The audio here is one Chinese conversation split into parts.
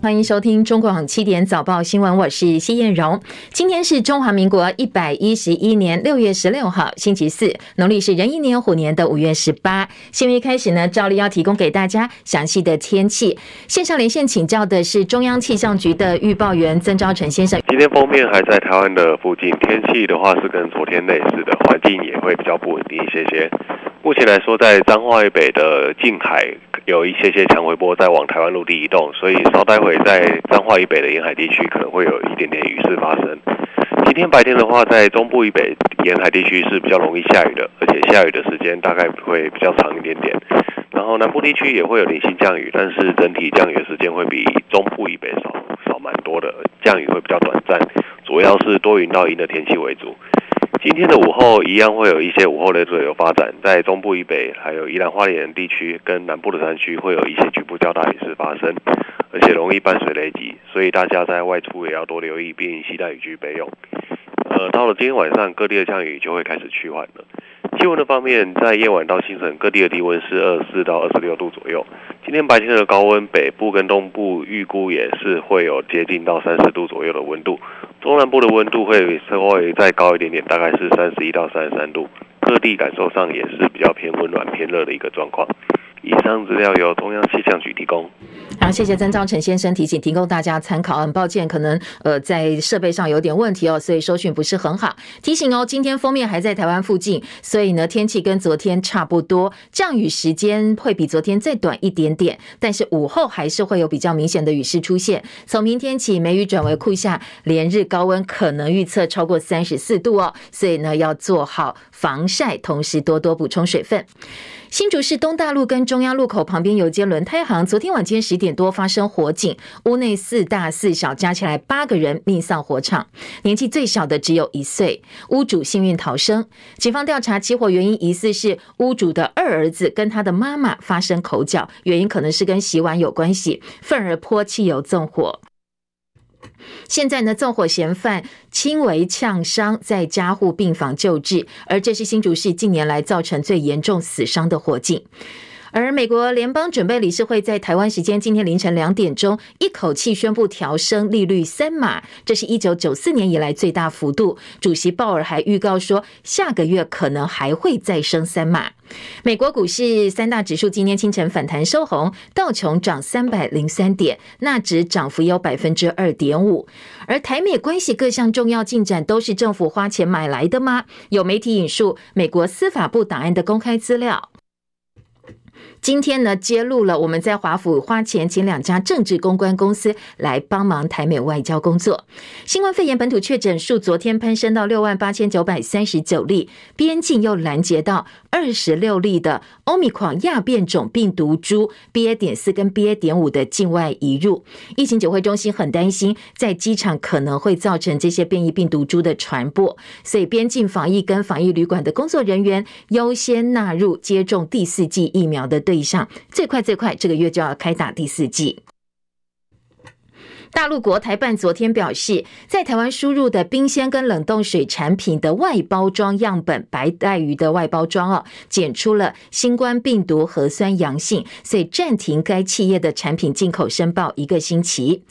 欢迎收听中广七点早报新闻，我是谢燕荣。今天是中华民国一百一十一年六月十六号，星期四，农历是壬寅年虎年的五月十八。新闻一开始呢，照例要提供给大家详细的天气。线上连线请教的是中央气象局的预报员曾昭成先生。今天封面还在台湾的附近，天气的话是跟昨天类似的，环境也会比较不稳定一些些。目前来说，在彰化以北的近海有一些些强回波在往台湾陆地移动，所以稍待会。在彰化以北的沿海地区可能会有一点点雨势发生。今天白天的话，在中部以北沿海地区是比较容易下雨的，而且下雨的时间大概会比较长一点点。然后南部地区也会有零星降雨，但是整体降雨的时间会比中部以北少少蛮多的，降雨会比较短暂，主要是多云到阴的天气为主。今天的午后一样会有一些午后雷阵雨发展，在中部以北还有宜兰花莲地区跟南部的山区会有一些局部较大雨势发生。而且容易伴随雷击，所以大家在外出也要多留意，并携带雨具备用。呃，到了今天晚上，各地的降雨就会开始趋缓了。气温的方面，在夜晚到清晨，各地的低温是二十四到二十六度左右。今天白天的高温，北部跟东部预估也是会有接近到三十度左右的温度。中南部的温度会稍微再高一点点，大概是三十一到三十三度。各地感受上也是比较偏温暖、偏热的一个状况。以上资料由中央气象局提供。好，谢谢曾昭成先生提醒，提供大家参考。很抱歉，可能呃在设备上有点问题哦，所以收讯不是很好。提醒哦，今天封面还在台湾附近，所以呢天气跟昨天差不多，降雨时间会比昨天再短一点点，但是午后还是会有比较明显的雨势出现。从明天起，梅雨转为酷夏，连日高温可能预测超过三十四度哦，所以呢要做好防晒，同时多多补充水分。新竹市东大路跟中央路口旁边有间轮胎行，昨天晚间十点多发生火警，屋内四大四小加起来八个人命丧火场，年纪最小的只有一岁，屋主幸运逃生。警方调查起火原因，疑似是屋主的二儿子跟他的妈妈发生口角，原因可能是跟洗碗有关系，愤而泼汽油纵火。现在呢，纵火嫌犯轻微呛伤，在加护病房救治，而这是新竹市近年来造成最严重死伤的火警。而美国联邦准备理事会在台湾时间今天凌晨两点钟，一口气宣布调升利率三码，这是一九九四年以来最大幅度。主席鲍尔还预告说，下个月可能还会再升三码。美国股市三大指数今天清晨反弹收红，道琼涨三百零三点，纳指涨幅有百分之二点五。而台美关系各项重要进展都是政府花钱买来的吗？有媒体引述美国司法部档案的公开资料。今天呢，揭露了我们在华府花钱请两家政治公关公司来帮忙台美外交工作。新冠肺炎本土确诊数昨天攀升到六万八千九百三十九例，边境又拦截到二十六例的欧米狂亚变种病毒株 BA. 点四跟 BA. 点五的境外移入。疫情指挥中心很担心，在机场可能会造成这些变异病毒株的传播，所以边境防疫跟防疫旅馆的工作人员优先纳入接种第四剂疫苗的对象，最快最快这个月就要开打第四剂。大陆国台办昨天表示，在台湾输入的冰鲜跟冷冻水产品的外包装样本，白带鱼的外包装哦，检出了新冠病毒核酸阳性，所以暂停该企业的产品进口申报一个星期。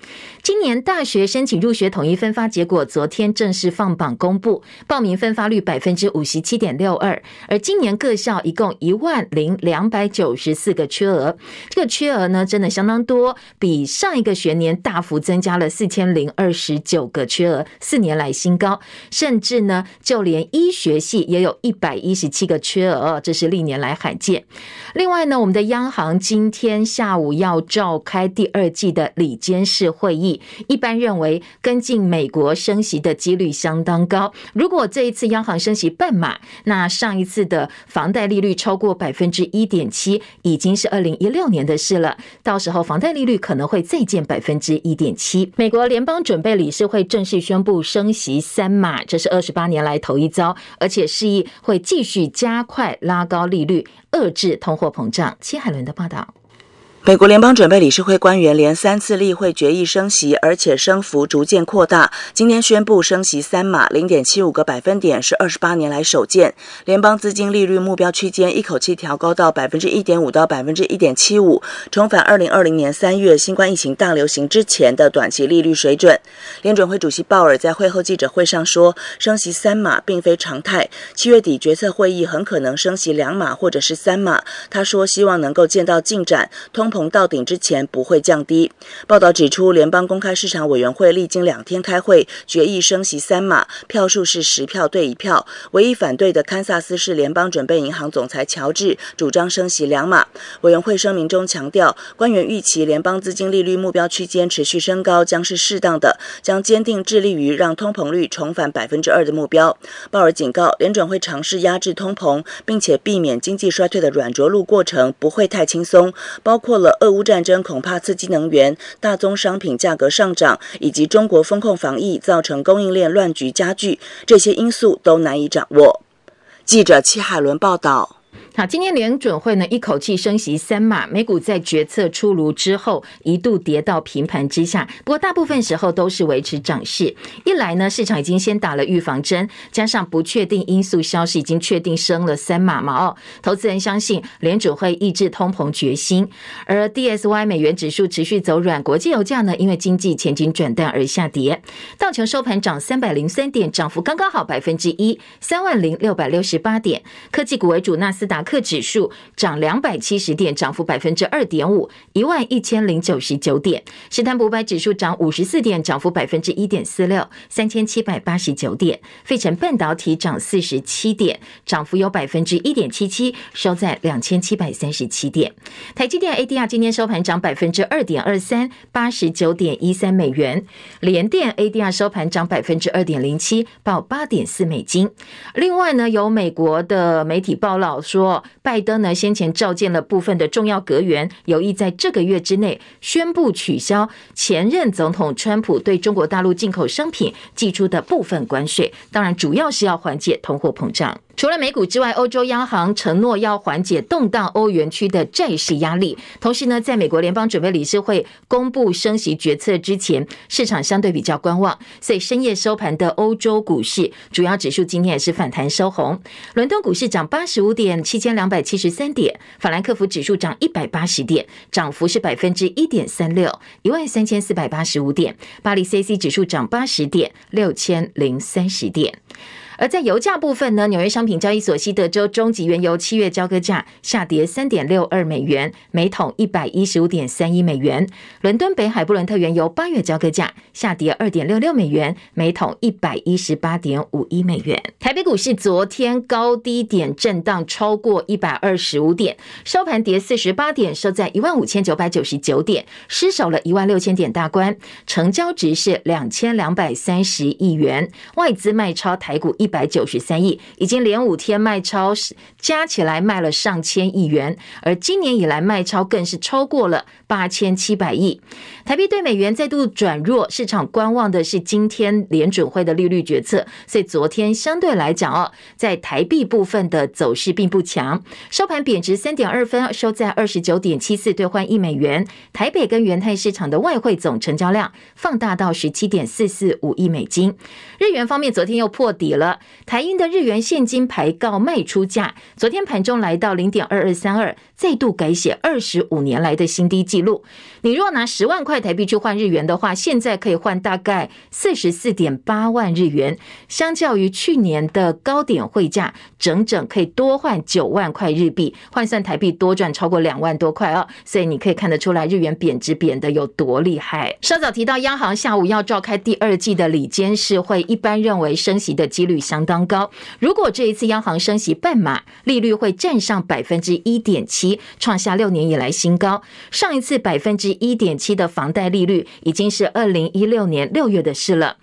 今年大学申请入学统一分发结果昨天正式放榜公布，报名分发率百分之五十七点六二，而今年各校一共一万零两百九十四个缺额，这个缺额呢真的相当多，比上一个学年大幅。增加了四千零二十九个缺额，四年来新高。甚至呢，就连医学系也有一百一十七个缺额，这是历年来罕见。另外呢，我们的央行今天下午要召开第二季的里监事会议，一般认为跟进美国升息的几率相当高。如果这一次央行升息半码，那上一次的房贷利率超过百分之一点七，已经是二零一六年的事了。到时候房贷利率可能会再见百分之一点七，美国联邦准备理事会正式宣布升息三码，这是二十八年来头一遭，而且示意会继续加快拉高利率，遏制通货膨胀。戚海伦的报道。美国联邦准备理事会官员连三次例会决议升息，而且升幅逐渐扩大。今天宣布升息三码，零点七五个百分点，是二十八年来首见。联邦资金利率目标区间一口气调高到百分之一点五到百分之一点七五，重返二零二零年三月新冠疫情大流行之前的短期利率水准。联准会主席鲍尔在会后记者会上说，升息三码并非常态，七月底决策会议很可能升息两码或者是三码。他说，希望能够见到进展，通到顶之前不会降低。报道指出，联邦公开市场委员会历经两天开会，决议升息三码，票数是十票对一票。唯一反对的堪萨斯市联邦准备银行总裁乔治主张升息两码。委员会声明中强调，官员预期联邦资金利率目标区间持续升高将是适当的，将坚定致力于让通膨率重返百分之二的目标。鲍尔警告，联准会尝试压制通膨，并且避免经济衰退的软着陆过程不会太轻松，包括了俄乌战争恐怕刺激能源、大宗商品价格上涨，以及中国封控防疫造成供应链乱局加剧，这些因素都难以掌握。记者齐海伦报道。好，今天联准会呢一口气升息三码，美股在决策出炉之后一度跌到平盘之下，不过大部分时候都是维持涨势。一来呢，市场已经先打了预防针，加上不确定因素消息已经确定升了三码嘛，哦，投资人相信联准会抑制通膨决心。而 DSY 美元指数持续走软，国际油价呢因为经济前景转淡而下跌。道琼收盘涨三百零三点，涨幅刚刚好百分之一，三万零六百六十八点。科技股为主，纳斯达克指数涨两百七十点，涨幅百分之二点五，一万一千零九十九点。史坦普百指数涨五十四点，涨幅百分之一点四六，三千七百八十九点。费城半导体涨四十七点，涨幅有百分之一点七七，收在两千七百三十七点。台积电 ADR 今天收盘涨百分之二点二三，八十九点一三美元。联电 ADR 收盘涨百分之二点零七，报八点四美金。另外呢，有美国的媒体报道说。拜登呢先前召见了部分的重要阁员，有意在这个月之内宣布取消前任总统川普对中国大陆进口商品寄出的部分关税，当然主要是要缓解通货膨胀。除了美股之外，欧洲央行承诺要缓解动荡欧元区的债市压力。同时呢，在美国联邦准备理事会公布升息决策之前，市场相对比较观望，所以深夜收盘的欧洲股市主要指数今天也是反弹收红。伦敦股市涨八十五点，七千两百七十三点；法兰克福指数涨一百八十点，涨幅是百分之一点三六，一万三千四百八十五点；巴黎 c c 指数涨八十点，六千零三十点。而在油价部分呢，纽约商品交易所西德州中级原油七月交割价下跌三点六二美元，每桶一百一十五点三一美元。伦敦北海布伦特原油八月交割价下跌二点六六美元，每桶一百一十八点五一美元。台北股市昨天高低点震荡超过一百二十五点，收盘跌四十八点，收在一万五千九百九十九点，失守了一万六千点大关，成交值是两千两百三十亿元，外资卖超台股一。一百九十三亿，已经连五天卖超，加起来卖了上千亿元，而今年以来卖超更是超过了八千七百亿。台币对美元再度转弱，市场观望的是今天联准会的利率决策，所以昨天相对来讲哦，在台币部分的走势并不强，收盘贬值三点二分，收在二十九点七四兑换一美元。台北跟元泰市场的外汇总成交量放大到十七点四四五亿美金。日元方面，昨天又破底了。台英的日元现金排告卖出价，昨天盘中来到零点二二三二，再度改写二十五年来的新低纪录。你若拿十万块台币去换日元的话，现在可以换大概四十四点八万日元，相较于去年的高点汇价，整整可以多换九万块日币，换算台币多赚超过两万多块哦。所以你可以看得出来，日元贬值贬得有多厉害。稍早提到，央行下午要召开第二季的理监事会，一般认为升息的几率相当高。如果这一次央行升息半码，利率会占上百分之一点七，创下六年以来新高。上一次百分之一点七的房贷利率已经是二零一六年六月的事了。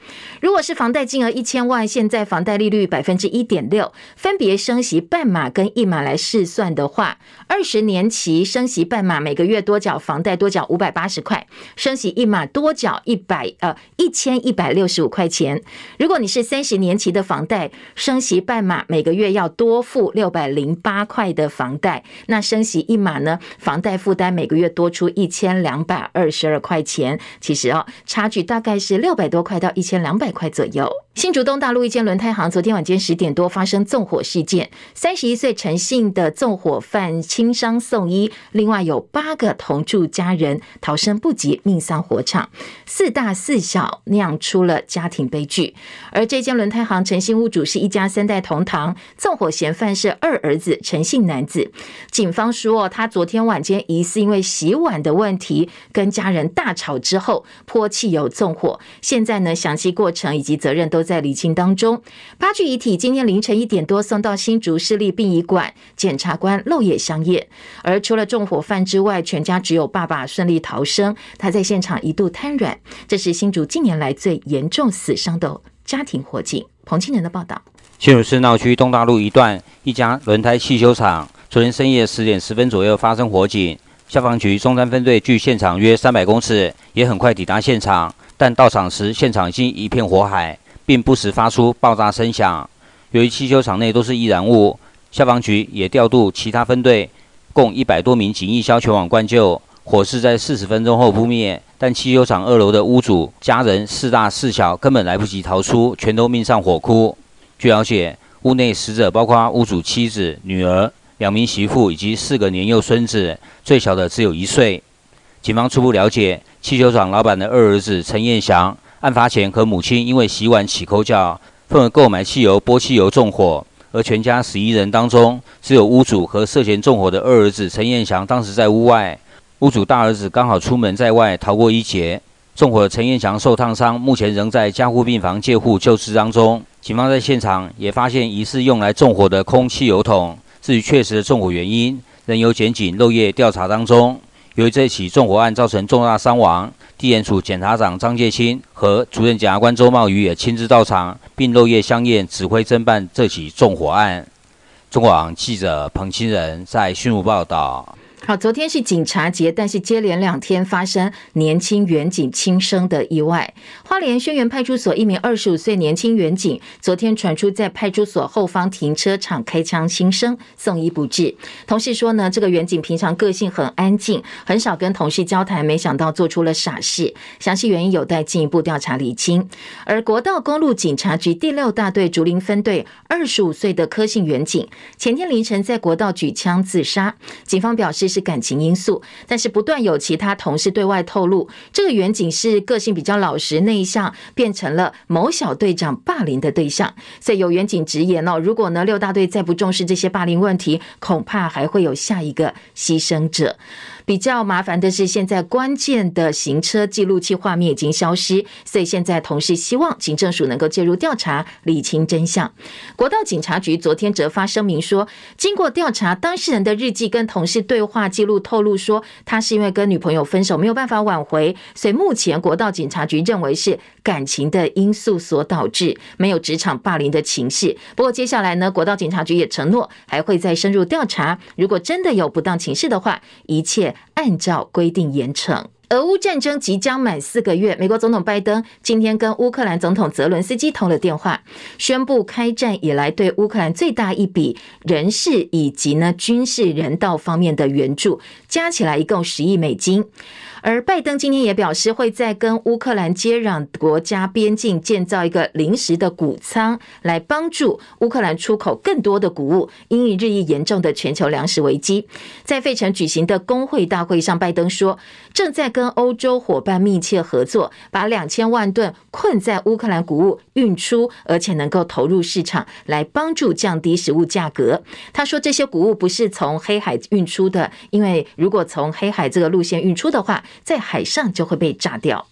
如果是房贷金额一千万，现在房贷利率百分之一点六，分别升息半码跟一码来试算的话，二十年期升息半码每个月多缴房贷多缴五百八十块，升息一码多缴一百呃一千一百六十五块钱。如果你是三十年期的房贷，升息半码，每个月要多付六百零八块的房贷。那升息一码呢，房贷负担每个月多出一千两百二十二块钱。其实哦，差距大概是六百多块到一千两百块左右。新竹东大路一间轮胎行，昨天晚间十点多发生纵火事件，三十一岁陈姓的纵火犯轻伤送医，另外有八个同住家人逃生不及，命丧火场，四大四小酿出了家庭悲剧。而这间轮胎行陈姓屋主是一家三代同堂，纵火嫌犯是二儿子陈姓男子。警方说，他昨天晚间疑似因为洗碗的问题跟家人大吵之后泼汽油纵火，现在呢，详细过程以及责任都在厘清当中。八具遗体今天凌晨一点多送到新竹市立殡仪馆，检察官漏夜相验。而除了纵火犯之外，全家只有爸爸顺利逃生。他在现场一度瘫软。这是新竹近年来最严重死伤的家庭火警。彭清仁的报道。新竹市闹区东大路一段一家轮胎汽修厂，昨天深夜十点十分左右发生火警。消防局中山分队距现场约三百公尺，也很快抵达现场，但到场时现场已经一片火海。并不时发出爆炸声响。由于汽修厂内都是易燃物，消防局也调度其他分队，共一百多名警役消全网灌救。火势在四十分钟后扑灭，但汽修厂二楼的屋主家人四大四小根本来不及逃出，全都命丧火窟。据了解，屋内死者包括屋主妻子、女儿、两名媳妇以及四个年幼孙子，最小的只有一岁。警方初步了解，汽修厂老板的二儿子陈彦祥。案发前和母亲因为洗碗起口角，愤而购买汽油泼汽油纵火。而全家十一人当中，只有屋主和涉嫌纵火的二儿子陈彦祥当时在屋外。屋主大儿子刚好出门在外，逃过一劫。纵火的陈彦祥受烫伤，目前仍在加护病房介护救治当中。警方在现场也发现疑似用来纵火的空汽油桶。至于确实的纵火原因，仍由检警漏夜调查当中。由于这起纵火案造成重大伤亡。地检署检察长张介清和主任检察官周茂宇也亲自到场，并漏夜相验，指挥侦办这起纵火案。中广记者彭清仁在讯武报道。好，昨天是警察节，但是接连两天发生年轻员警轻生的意外。花莲轩辕派出所一名二十五岁年轻员警，昨天传出在派出所后方停车场开枪轻生，送医不治。同事说呢，这个员警平常个性很安静，很少跟同事交谈，没想到做出了傻事。详细原因有待进一步调查厘清。而国道公路警察局第六大队竹林分队二十五岁的柯姓员警，前天凌晨在国道举枪自杀，警方表示，是感情因素，但是不断有其他同事对外透露，这个远景是个性比较老实内向，变成了某小队长霸凌的对象。所以有远景直言哦，如果呢六大队再不重视这些霸凌问题，恐怕还会有下一个牺牲者。比较麻烦的是，现在关键的行车记录器画面已经消失，所以现在同事希望警政署能够介入调查，理清真相。国道警察局昨天则发声明说，经过调查，当事人的日记跟同事对话记录透露说，他是因为跟女朋友分手，没有办法挽回，所以目前国道警察局认为是感情的因素所导致，没有职场霸凌的情势。不过接下来呢，国道警察局也承诺还会再深入调查，如果真的有不当情势的话，一切。按照规定严惩。俄乌战争即将满四个月，美国总统拜登今天跟乌克兰总统泽伦斯基通了电话，宣布开战以来对乌克兰最大一笔人事以及呢军事人道方面的援助，加起来一共十亿美金。而拜登今天也表示，会在跟乌克兰接壤国家边境建造一个临时的谷仓，来帮助乌克兰出口更多的谷物，因应日益严重的全球粮食危机。在费城举行的工会大会上，拜登说，正在跟欧洲伙伴密切合作，把两千万吨困在乌克兰谷物运出，而且能够投入市场，来帮助降低食物价格。他说，这些谷物不是从黑海运出的，因为如果从黑海这个路线运出的话，在海上就会被炸掉。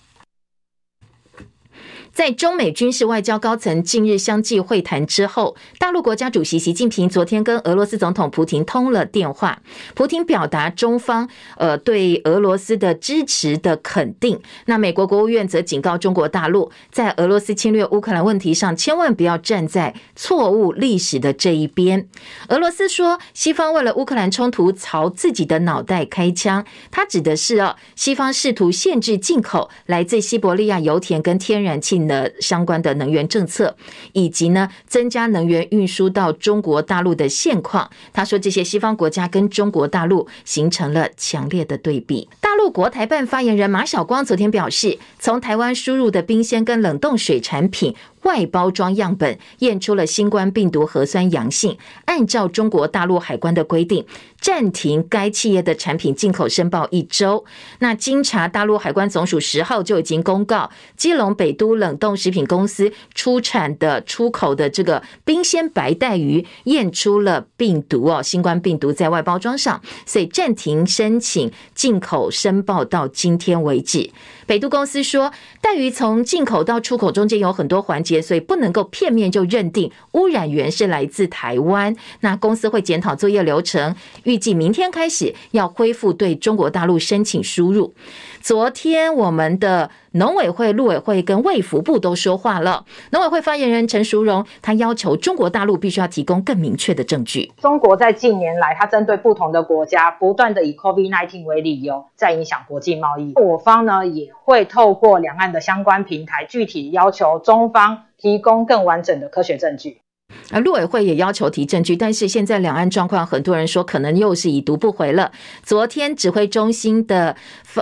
在中美军事外交高层近日相继会谈之后，大陆国家主席习近平昨天跟俄罗斯总统普亭通了电话。普亭表达中方呃对俄罗斯的支持的肯定。那美国国务院则警告中国大陆，在俄罗斯侵略乌克兰问题上，千万不要站在错误历史的这一边。俄罗斯说，西方为了乌克兰冲突朝自己的脑袋开枪，他指的是哦，西方试图限制进口来自西伯利亚油田跟天然气。的相关的能源政策，以及呢增加能源运输到中国大陆的现况。他说，这些西方国家跟中国大陆形成了强烈的对比。大陆国台办发言人马晓光昨天表示，从台湾输入的冰鲜跟冷冻水产品。外包装样本验出了新冠病毒核酸阳性，按照中国大陆海关的规定，暂停该企业的产品进口申报一周。那经查，大陆海关总署十号就已经公告，基隆北都冷冻食品公司出产的出口的这个冰鲜白带鱼验出了病毒哦，新冠病毒在外包装上，所以暂停申请进口申报到今天为止。北都公司说，带鱼从进口到出口中间有很多环节，所以不能够片面就认定污染源是来自台湾。那公司会检讨作业流程，预计明天开始要恢复对中国大陆申请输入。昨天我们的农委会、陆委会跟卫福部都说话了。农委会发言人陈淑荣他要求中国大陆必须要提供更明确的证据。中国在近年来，他针对不同的国家，不断的以 COVID-19 为理由，在影响国际贸易。我方呢也会透过两岸的相关平台，具体要求中方提供更完整的科学证据。而陆委会也要求提证据，但是现在两岸状况，很多人说可能又是已读不回了。昨天指挥中心的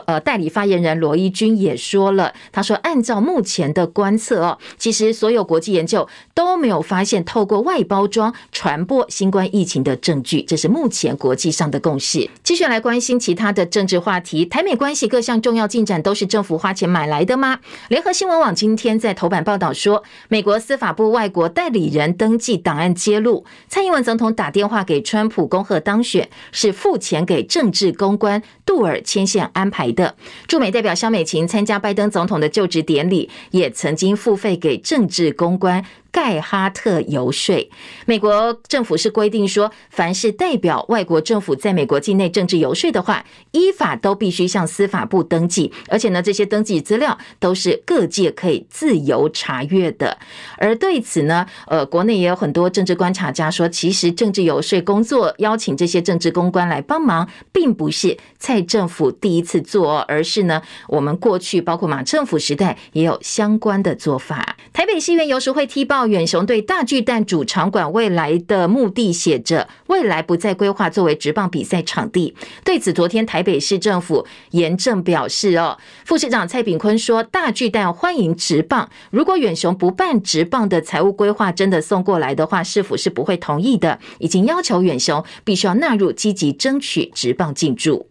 呃代理发言人罗一军也说了，他说按照目前的观测哦，其实所有国际研究都没有发现透过外包装传播新冠疫情的证据，这是目前国际上的共识。继续来关心其他的政治话题，台美关系各项重要进展都是政府花钱买来的吗？联合新闻网今天在头版报道说，美国司法部外国代理人登记档案揭露，蔡英文总统打电话给川普恭贺当选，是付钱给政治公关杜尔牵线安排的。驻美代表肖美琴参加拜登总统的就职典礼，也曾经付费给政治公关。盖哈特游说，美国政府是规定说，凡是代表外国政府在美国境内政治游说的话，依法都必须向司法部登记，而且呢，这些登记资料都是各界可以自由查阅的。而对此呢，呃，国内也有很多政治观察家说，其实政治游说工作邀请这些政治公关来帮忙，并不是蔡政府第一次做，而是呢，我们过去包括马政府时代也有相关的做法。台北市议员游说会踢爆。远雄对大巨蛋主场馆未来的目的写着“未来不再规划作为职棒比赛场地”。对此，昨天台北市政府严正表示：“哦，副市长蔡炳坤说，大巨蛋欢迎职棒，如果远雄不办职棒的财务规划真的送过来的话，市府是不会同意的。已经要求远雄必须要纳入积极争取职棒进驻。”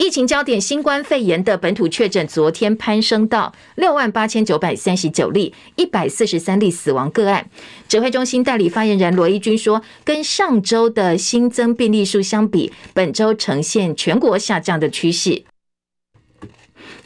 疫情焦点：新冠肺炎的本土确诊昨天攀升到六万八千九百三十九例，一百四十三例死亡个案。指挥中心代理发言人罗一军说，跟上周的新增病例数相比，本周呈现全国下降的趋势。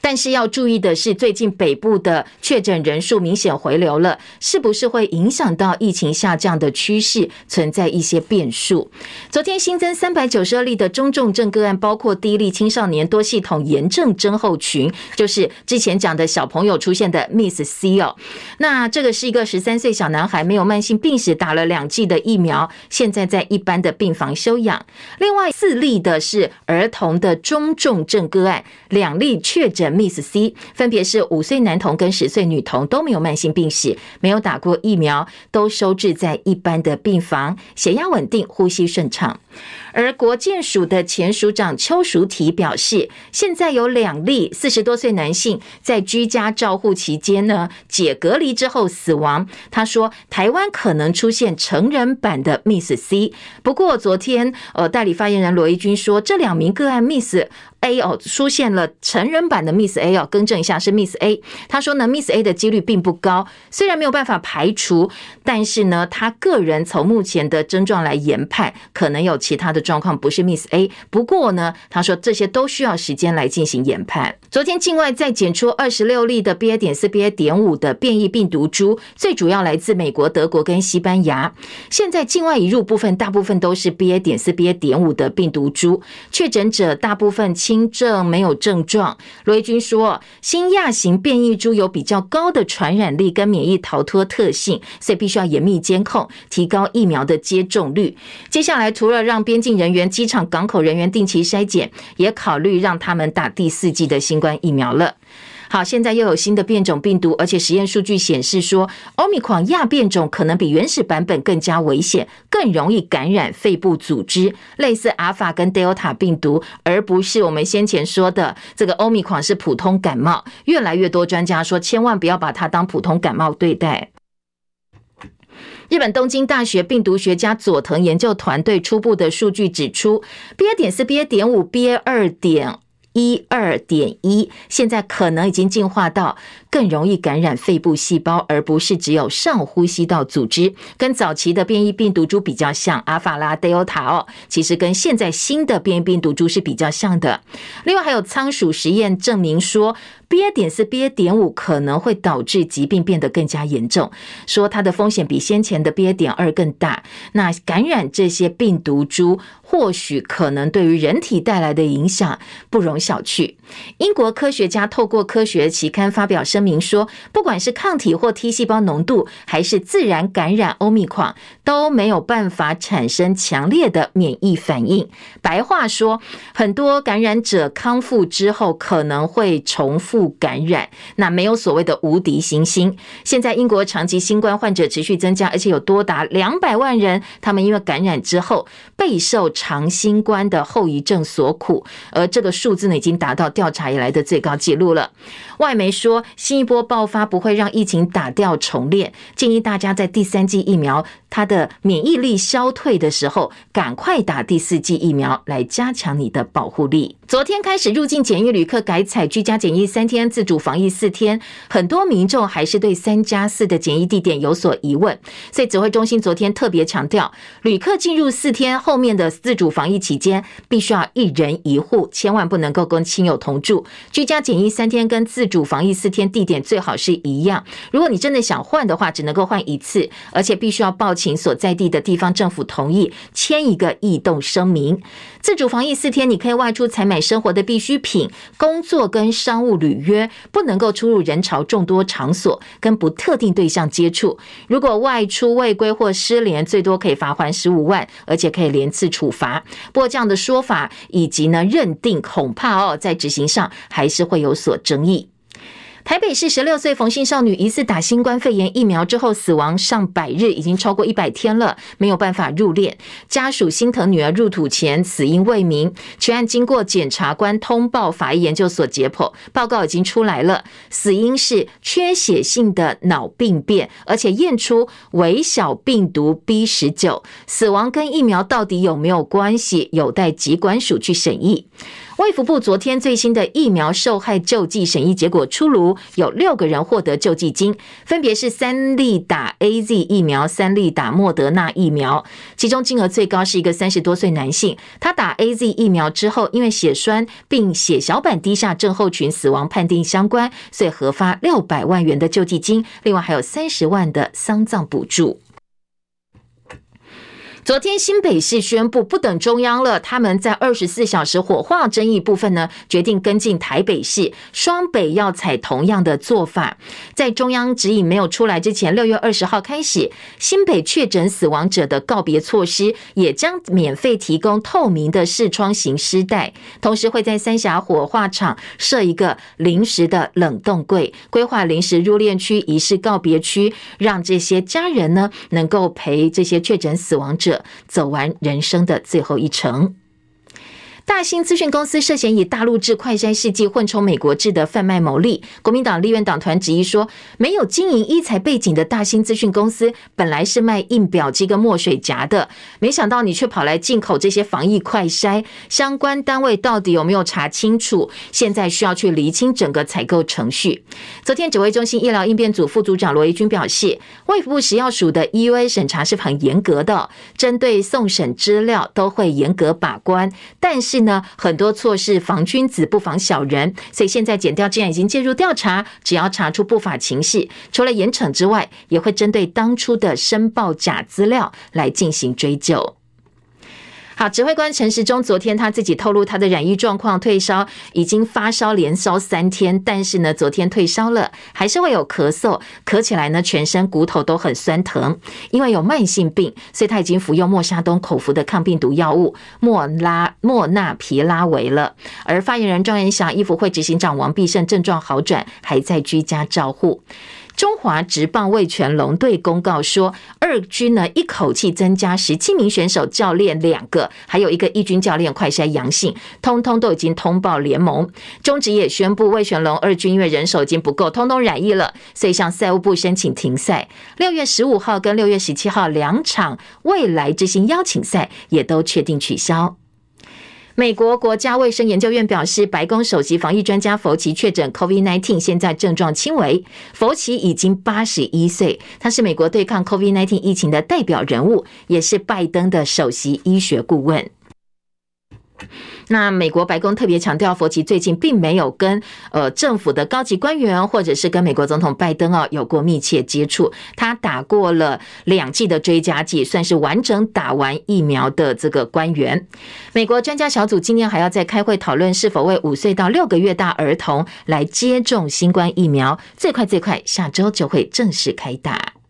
但是要注意的是，最近北部的确诊人数明显回流了，是不是会影响到疫情下降的趋势？存在一些变数。昨天新增三百九十二例的中重症个案，包括第一例青少年多系统炎症症候群，就是之前讲的小朋友出现的 Miss C 哦。那这个是一个十三岁小男孩，没有慢性病史，打了两剂的疫苗，现在在一般的病房休养。另外四例的是儿童的中重症个案，两例确诊。Miss C 分别是五岁男童跟十岁女童，都没有慢性病史，没有打过疫苗，都收治在一般的病房，血压稳定，呼吸顺畅。而国健署的前署长邱淑媞表示，现在有两例四十多岁男性在居家照护期间呢，解隔离之后死亡。他说，台湾可能出现成人版的 Miss C。不过昨天，呃，代理发言人罗一军说，这两名个案 Miss A 哦，出现了成人版的 Miss A 哦，更正一下是 Miss A。他说呢，Miss A 的几率并不高，虽然没有办法排除，但是呢，他个人从目前的症状来研判，可能有其他的。状况不是 Miss A，不过呢，他说这些都需要时间来进行研判。昨天境外再检出二十六例的 BA. 点四 BA. 点五的变异病毒株，最主要来自美国、德国跟西班牙。现在境外移入部分大部分都是 BA. 点四 BA. 点五的病毒株，确诊者大部分轻症没有症状。罗毅军说，新亚型变异株有比较高的传染力跟免疫逃脱特性，所以必须要严密监控，提高疫苗的接种率。接下来除了让边境人员、机场、港口人员定期筛检，也考虑让他们打第四季的新冠疫苗了。好，现在又有新的变种病毒，而且实验数据显示说欧米狂亚变种可能比原始版本更加危险，更容易感染肺部组织，类似阿法跟 Delta 病毒，而不是我们先前说的这个 Omicron 是普通感冒。越来越多专家说，千万不要把它当普通感冒对待。日本东京大学病毒学家佐藤研究团队初步的数据指出，BA. 点四、BA. 点五、BA. 二点一二点一，现在可能已经进化到更容易感染肺部细胞，而不是只有上呼吸道组织。跟早期的变异病毒株比较像，阿法拉、德尔塔哦，其实跟现在新的变异病毒株是比较像的。另外还有仓鼠实验证明说。BA. 点四、BA. 点五可能会导致疾病变得更加严重，说它的风险比先前的 BA. 点二更大。那感染这些病毒株，或许可能对于人体带来的影响不容小觑。英国科学家透过科学期刊发表声明说，不管是抗体或 T 细胞浓度，还是自然感染 Omicron，都没有办法产生强烈的免疫反应。白话说，很多感染者康复之后可能会重复感染，那没有所谓的无敌行星。现在英国长期新冠患者持续增加，而且有多达两百万人，他们因为感染之后备受长新冠的后遗症所苦，而这个数字呢，已经达到调查以来的最高纪录了。外媒说，新一波爆发不会让疫情打掉重练，建议大家在第三剂疫苗它的免疫力消退的时候，赶快打第四剂疫苗来加强你的保护力。昨天开始入境检疫旅客改采居家检疫三天，自主防疫四天，很多民众还是对三加四的检疫地点有所疑问，所以指挥中心昨天特别强调，旅客进入四天后面的自主防疫期间，必须要一人一户，千万不能够跟亲友同住。居家检疫三天跟自主防疫四天地点最好是一样。如果你真的想换的话，只能够换一次，而且必须要报请所在地的地方政府同意，签一个异动声明。自主防疫四天，你可以外出采买生活的必需品，工作跟商务履约，不能够出入人潮众多场所，跟不特定对象接触。如果外出未归或失联，最多可以罚款十五万，而且可以连次处罚。不过这样的说法以及呢认定，恐怕哦在执行上还是会有所争议。台北市十六岁冯姓少女疑似打新冠肺炎疫苗之后死亡上百日，已经超过一百天了，没有办法入殓。家属心疼女儿入土前死因未明，全案经过检察官通报法医研究所解剖，报告已经出来了，死因是缺血性的脑病变，而且验出微小病毒 B 十九。死亡跟疫苗到底有没有关系，有待疾管署去审议。卫福部昨天最新的疫苗受害救济审议结果出炉，有六个人获得救济金，分别是三例打 AZ 疫苗，三例打莫德纳疫苗。其中金额最高是一个三十多岁男性，他打 AZ 疫苗之后，因为血栓并血小板低下症候群死亡，判定相关，所以核发六百万元的救济金，另外还有三十万的丧葬补助。昨天新北市宣布不等中央了，他们在二十四小时火化争议部分呢，决定跟进台北市双北要采同样的做法。在中央指引没有出来之前，六月二十号开始，新北确诊死亡者的告别措施，也将免费提供透明的视窗型尸袋，同时会在三峡火化场设一个临时的冷冻柜，规划临时入殓区、仪式告别区，让这些家人呢能够陪这些确诊死亡者。走完人生的最后一程。大新资讯公司涉嫌以大陆制快筛试剂混充美国制的贩卖牟利。国民党立院党团质疑说，没有经营医材背景的大新资讯公司本来是卖印表机跟墨水夹的，没想到你却跑来进口这些防疫快筛，相关单位到底有没有查清楚？现在需要去厘清整个采购程序。昨天指挥中心医疗应变组副组长罗怡君表示，卫福部食药署的 EUA 审查是很严格的，针对送审资料都会严格把关，但是。是呢，很多错是防君子不防小人，所以现在检调既然已经介入调查，只要查出不法情事，除了严惩之外，也会针对当初的申报假资料来进行追究。好，指挥官陈时中昨天他自己透露他的染疫状况，退烧已经发烧连烧三天，但是呢，昨天退烧了，还是会有咳嗽，咳起来呢，全身骨头都很酸疼，因为有慢性病，所以他已经服用莫沙东口服的抗病毒药物莫拉莫纳皮拉韦了。而发言人庄人祥、医福会执行长王必胜症状好转，还在居家照护。中华职棒味全龙队公告说，二军呢一口气增加十七名选手，教练两个，还有一个一军教练快筛阳性，通通都已经通报联盟。中职也宣布，味全龙二军因为人手已经不够，通通染疫了，所以向赛务部申请停赛。六月十五号跟六月十七号两场未来之星邀请赛也都确定取消。美国国家卫生研究院表示，白宫首席防疫专家福奇确诊 COVID-19，现在症状轻微。福奇已经八十一岁，他是美国对抗 COVID-19 疫情的代表人物，也是拜登的首席医学顾问。那美国白宫特别强调，佛奇最近并没有跟呃政府的高级官员，或者是跟美国总统拜登啊有过密切接触。他打过了两剂的追加剂，算是完整打完疫苗的这个官员。美国专家小组今天还要再开会讨论，是否为五岁到六个月大儿童来接种新冠疫苗。最快最快下周就会正式开打。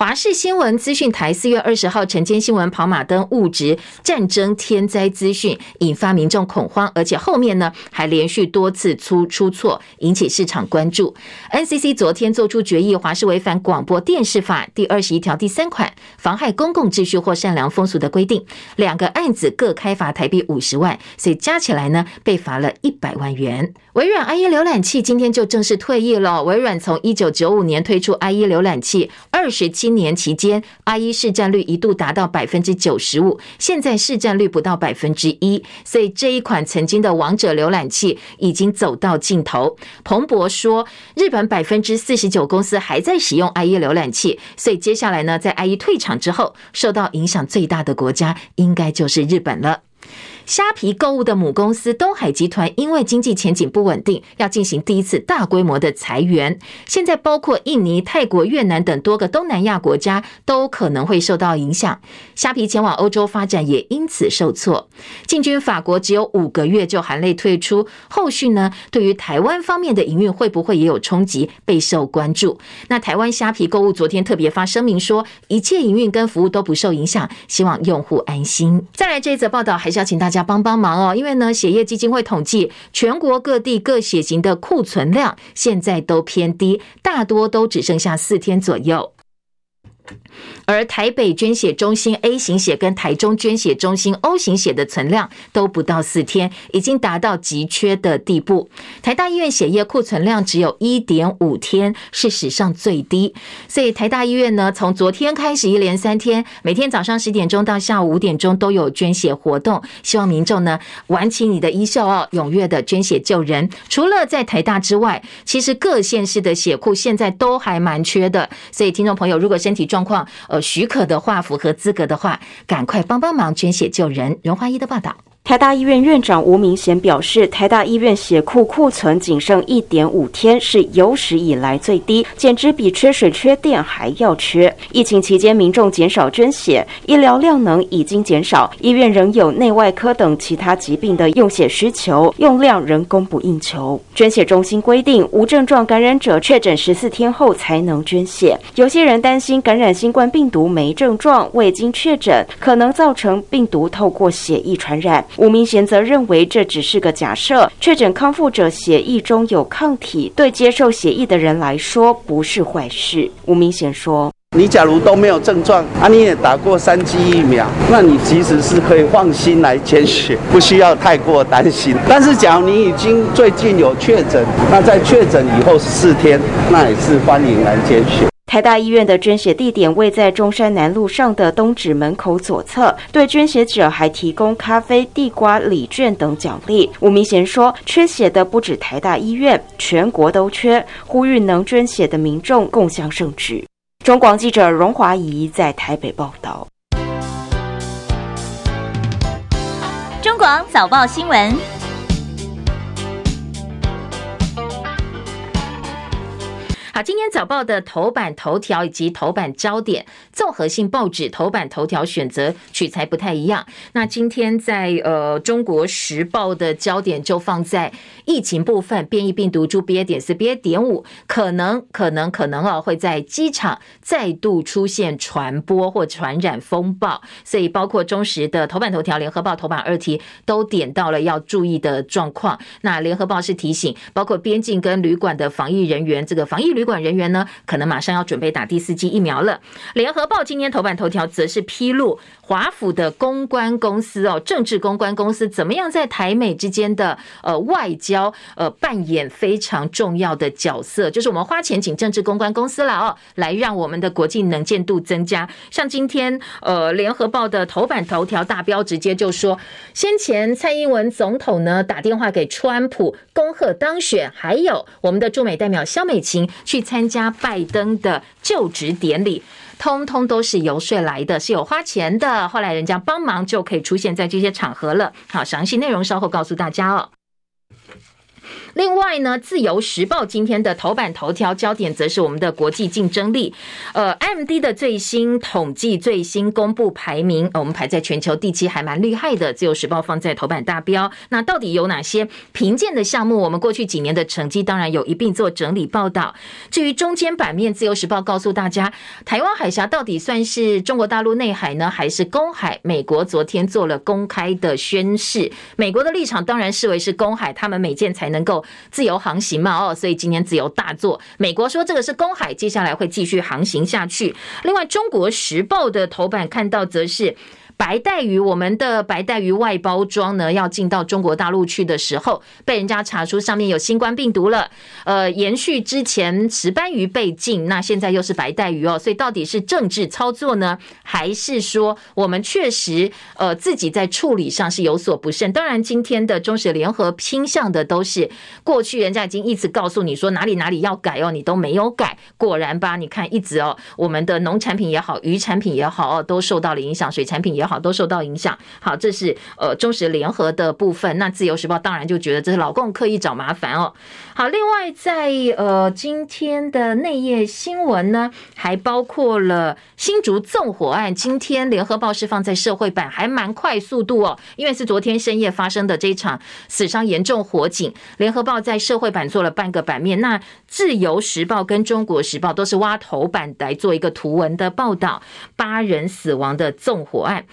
华视新闻资讯台四月二十号晨间新闻跑马灯误植战争天灾资讯，引发民众恐慌，而且后面呢还连续多次出出错，引起市场关注。NCC 昨天做出决议，华视违反广播电视法第二十一条第三款，妨害公共秩序或善良风俗的规定，两个案子各开罚台币五十万，所以加起来呢被罚了一百万元。微软 IE 浏览器今天就正式退役了。微软从一九九五年推出 IE 浏览器，二十七今年期间，IE 市占率一度达到百分之九十五，现在市占率不到百分之一，所以这一款曾经的王者浏览器已经走到尽头。彭博说，日本百分之四十九公司还在使用 IE 浏览器，所以接下来呢，在 IE 退场之后，受到影响最大的国家应该就是日本了。虾皮购物的母公司东海集团因为经济前景不稳定，要进行第一次大规模的裁员。现在包括印尼、泰国、越南等多个东南亚国家都可能会受到影响。虾皮前往欧洲发展也因此受挫。进军法国只有五个月就含泪退出，后续呢？对于台湾方面的营运会不会也有冲击？备受关注。那台湾虾皮购物昨天特别发声明说，一切营运跟服务都不受影响，希望用户安心。再来这一则报道，还是要请大家。帮帮忙哦，因为呢，血液基金会统计全国各地各血型的库存量现在都偏低，大多都只剩下四天左右。而台北捐血中心 A 型血跟台中捐血中心 O 型血的存量都不到四天，已经达到急缺的地步。台大医院血液库存量只有一点五天，是史上最低。所以台大医院呢，从昨天开始一连三天，每天早上十点钟到下午五点钟都有捐血活动，希望民众呢挽起你的衣袖哦，踊跃的捐血救人。除了在台大之外，其实各县市的血库现在都还蛮缺的。所以听众朋友，如果身体状况呃许可的话，符合资格的话，赶快帮帮忙捐血救人。荣华一的报道。台大医院院长吴明贤表示，台大医院血库库存仅剩一点五天，是有史以来最低，简直比缺水缺电还要缺。疫情期间，民众减少捐血，医疗量能已经减少，医院仍有内外科等其他疾病的用血需求，用量仍供不应求。捐血中心规定，无症状感染者确诊十四天后才能捐血。有些人担心感染新冠病毒没症状，未经确诊，可能造成病毒透过血液传染。吴明贤则认为这只是个假设，确诊康复者血液中有抗体，对接受血液的人来说不是坏事。吴明贤说：“你假如都没有症状，啊，你也打过三剂疫苗，那你其实是可以放心来捐血，不需要太过担心。但是，假如你已经最近有确诊，那在确诊以后四天，那也是欢迎来捐血。”台大医院的捐血地点位在中山南路上的东直门口左侧，对捐血者还提供咖啡、地瓜礼券等奖励。吴明贤说：“缺血的不止台大医院，全国都缺，呼吁能捐血的民众共享盛举。”中广记者荣华仪在台北报道。中广早报新闻。好，今天早报的头版头条以及头版焦点，综合性报纸头版头条选择取材不太一样。那今天在呃中国时报的焦点就放在疫情部分，变异病毒株 BA 点四、BA 点五可能可能可能啊会在机场再度出现传播或传染风暴，所以包括中时的头版头条、联合报头版二题都点到了要注意的状况。那联合报是提醒，包括边境跟旅馆的防疫人员，这个防疫旅馆人员呢，可能马上要准备打第四剂疫苗了。联合报今天头版头条则是披露华府的公关公司哦，政治公关公司怎么样在台美之间的呃外交呃扮演非常重要的角色，就是我们花钱请政治公关公司了哦，来让我们的国际能见度增加。像今天呃联合报的头版头条大标直接就说，先前蔡英文总统呢打电话给川普恭贺当选，还有我们的驻美代表萧美琴去参加拜登的就职典礼。通通都是游说来的，是有花钱的。后来人家帮忙，就可以出现在这些场合了。好，详细内容稍后告诉大家哦。另外呢，《自由时报》今天的头版头条焦点则是我们的国际竞争力。呃，MD 的最新统计最新公布排名，我们排在全球第七，还蛮厉害的。《自由时报》放在头版大标。那到底有哪些评鉴的项目？我们过去几年的成绩，当然有一并做整理报道。至于中间版面，《自由时报》告诉大家，台湾海峡到底算是中国大陆内海呢，还是公海？美国昨天做了公开的宣示，美国的立场当然视为是公海，他们每舰才能够。自由航行嘛，哦，所以今天自由大作。美国说这个是公海，接下来会继续航行下去。另外，《中国时报》的头版看到则是。白带鱼，我们的白带鱼外包装呢，要进到中国大陆去的时候，被人家查出上面有新冠病毒了。呃，延续之前石斑鱼被禁，那现在又是白带鱼哦，所以到底是政治操作呢，还是说我们确实呃自己在处理上是有所不慎？当然，今天的中时联合倾向的都是过去人家已经一直告诉你说哪里哪里要改哦，你都没有改。果然吧，你看一直哦，我们的农产品也好，鱼产品也好哦，都受到了影响，水产品也好。好，都受到影响。好，这是呃中时联合的部分。那自由时报当然就觉得这是老共刻意找麻烦哦。好，另外在呃今天的内页新闻呢，还包括了新竹纵火案。今天联合报是放在社会版，还蛮快速度哦，因为是昨天深夜发生的这一场死伤严重火警。联合报在社会版做了半个版面，那自由时报跟中国时报都是挖头版来做一个图文的报道，八人死亡的纵火案。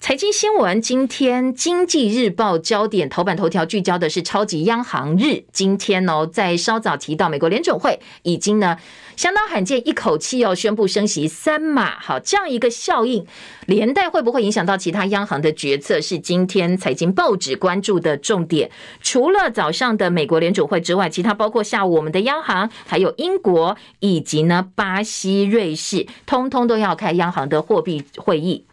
财经新闻，今天经济日报焦点头版头条聚焦的是超级央行日。今天哦，在稍早提到美国联准会已经呢相当罕见一口气要宣布升息三码。好，这样一个效应，连带会不会影响到其他央行的决策？是今天财经报纸关注的重点。除了早上的美国联准会之外，其他包括下午我们的央行，还有英国以及呢巴西、瑞士，通通都要开央行的货币会议。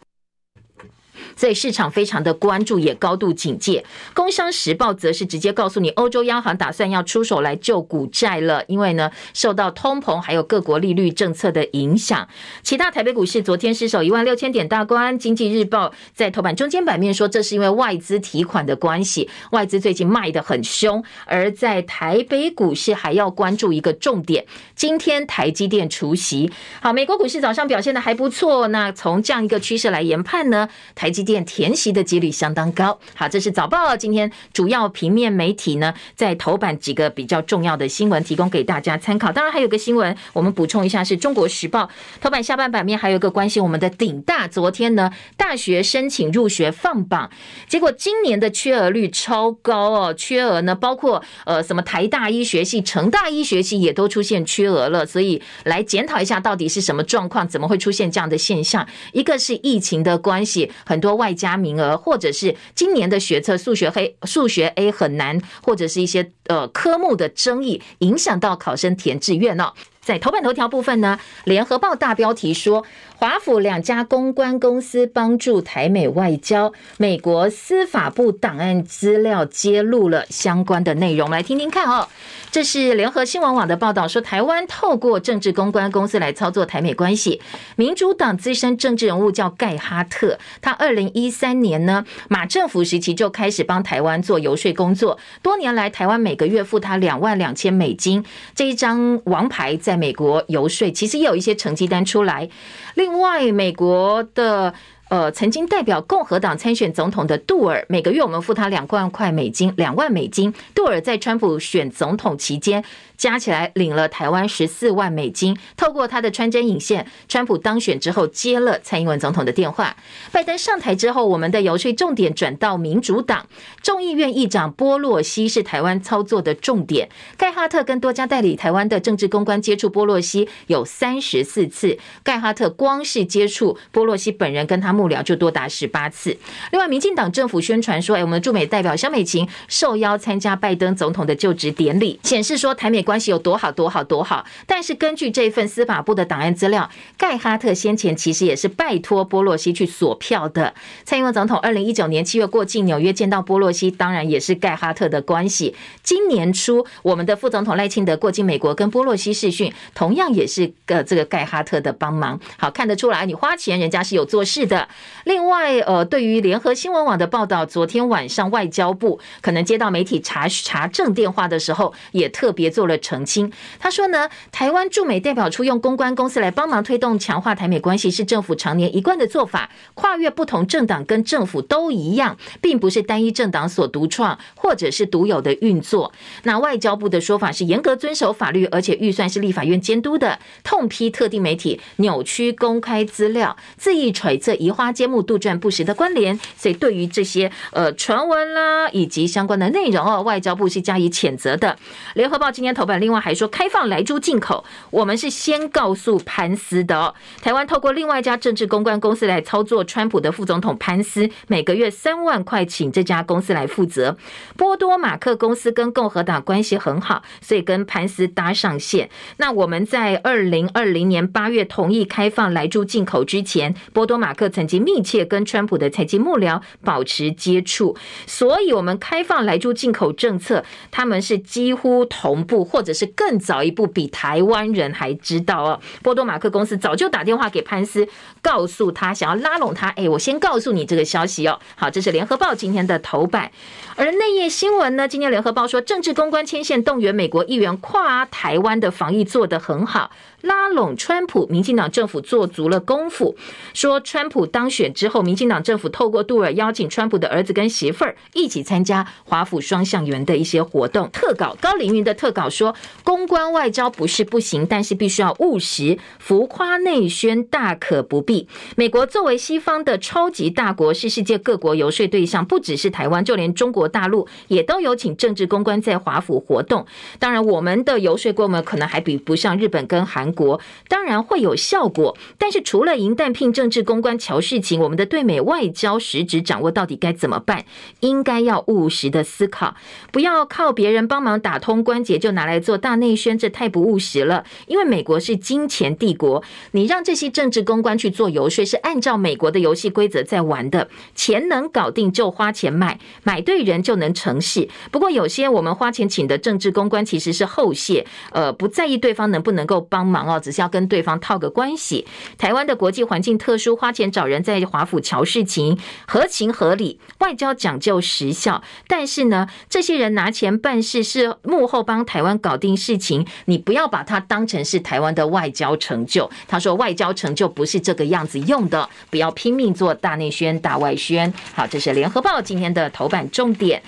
所以市场非常的关注，也高度警戒。工商时报则是直接告诉你，欧洲央行打算要出手来救股债了，因为呢受到通膨还有各国利率政策的影响。其他台北股市昨天失守一万六千点大关。经济日报在头版中间版面说，这是因为外资提款的关系，外资最近卖得很凶。而在台北股市还要关注一个重点，今天台积电除息。好，美国股市早上表现的还不错，那从这样一个趋势来研判呢，台积电填息的几率相当高。好，这是早报今天主要平面媒体呢，在头版几个比较重要的新闻提供给大家参考。当然还有个新闻，我们补充一下，是中国时报头版下半版面还有一个关心我们的顶大。昨天呢，大学申请入学放榜，结果今年的缺额率超高哦，缺额呢包括呃什么台大医学系、成大医学系也都出现缺额了。所以来检讨一下到底是什么状况，怎么会出现这样的现象？一个是疫情的关系，很多。外加名额，或者是今年的学测数学黑数学 A 很难，或者是一些呃科目的争议，影响到考生填志愿呢。在头版头条部分呢，联合报大标题说，华府两家公关公司帮助台美外交，美国司法部档案资料揭露了相关的内容。来听听看哦，这是联合新闻网的报道说，台湾透过政治公关公司来操作台美关系。民主党资深政治人物叫盖哈特，他二零一三年呢，马政府时期就开始帮台湾做游说工作，多年来台湾每个月付他两万两千美金，这一张王牌在。在美国游说，其实也有一些成绩单出来。另外，美国的呃曾经代表共和党参选总统的杜尔，每个月我们付他两万块美金，两万美金。杜尔在川普选总统期间。加起来领了台湾十四万美金。透过他的穿针引线，川普当选之后接了蔡英文总统的电话。拜登上台之后，我们的游说重点转到民主党。众议院议长波洛西是台湾操作的重点。盖哈特跟多家代理台湾的政治公关接触波洛西有三十四次。盖哈特光是接触波洛西本人跟他幕僚就多达十八次。另外，民进党政府宣传说，哎，我们驻美代表萧美琴受邀参加拜登总统的就职典礼，显示说台美关。关系有多好多好多好，但是根据这份司法部的档案资料，盖哈特先前其实也是拜托波洛西去索票的。蔡英文总统二零一九年七月过境纽约见到波洛西，当然也是盖哈特的关系。今年初，我们的副总统赖清德过境美国跟波洛西视讯，同样也是个这个盖哈特的帮忙。好，看得出来，你花钱，人家是有做事的。另外，呃，对于联合新闻网的报道，昨天晚上外交部可能接到媒体查查证电话的时候，也特别做了。澄清，他说呢，台湾驻美代表处用公关公司来帮忙推动强化台美关系，是政府常年一贯的做法。跨越不同政党跟政府都一样，并不是单一政党所独创或者是独有的运作。那外交部的说法是严格遵守法律，而且预算是立法院监督的。痛批特定媒体扭曲公开资料，恣意揣测移花接木、杜撰不实的关联。所以对于这些呃传闻啦以及相关的内容哦，外交部是加以谴责的。联合报今天头版。另外还说开放莱猪进口，我们是先告诉潘斯的。台湾透过另外一家政治公关公司来操作川普的副总统潘斯，每个月三万块，请这家公司来负责。波多马克公司跟共和党关系很好，所以跟潘斯搭上线。那我们在二零二零年八月同意开放莱猪进口之前，波多马克曾经密切跟川普的财经幕僚保持接触，所以我们开放莱猪进口政策，他们是几乎同步或。者是更早一步，比台湾人还知道哦。波多马克公司早就打电话给潘斯，告诉他想要拉拢他。哎，我先告诉你这个消息哦。好，这是联合报今天的头版。而内页新闻呢，今天联合报说，政治公关牵线动员美国议员，夸台湾的防疫做得很好。拉拢川普，民进党政府做足了功夫。说川普当选之后，民进党政府透过杜尔邀请川普的儿子跟媳妇儿一起参加华府双向园的一些活动。特稿高凌云的特稿说，公关外交不是不行，但是必须要务实，浮夸内宣大可不必。美国作为西方的超级大国，是世界各国游说对象，不只是台湾，就连中国大陆也都有请政治公关在华府活动。当然，我们的游说规模可能还比不上日本跟韩。国当然会有效果，但是除了银弹聘政治公关乔事情，我们的对美外交实质掌握到底该怎么办？应该要务实的思考，不要靠别人帮忙打通关节就拿来做大内宣，这太不务实了。因为美国是金钱帝国，你让这些政治公关去做游说，是按照美国的游戏规则在玩的，钱能搞定就花钱买，买对人就能成事。不过有些我们花钱请的政治公关其实是后谢，呃，不在意对方能不能够帮忙。哦，只是要跟对方套个关系。台湾的国际环境特殊，花钱找人在华府乔事情，合情合理。外交讲究实效，但是呢，这些人拿钱办事是幕后帮台湾搞定事情，你不要把它当成是台湾的外交成就。他说，外交成就不是这个样子用的，不要拼命做大内宣、大外宣。好，这是联合报今天的头版重点。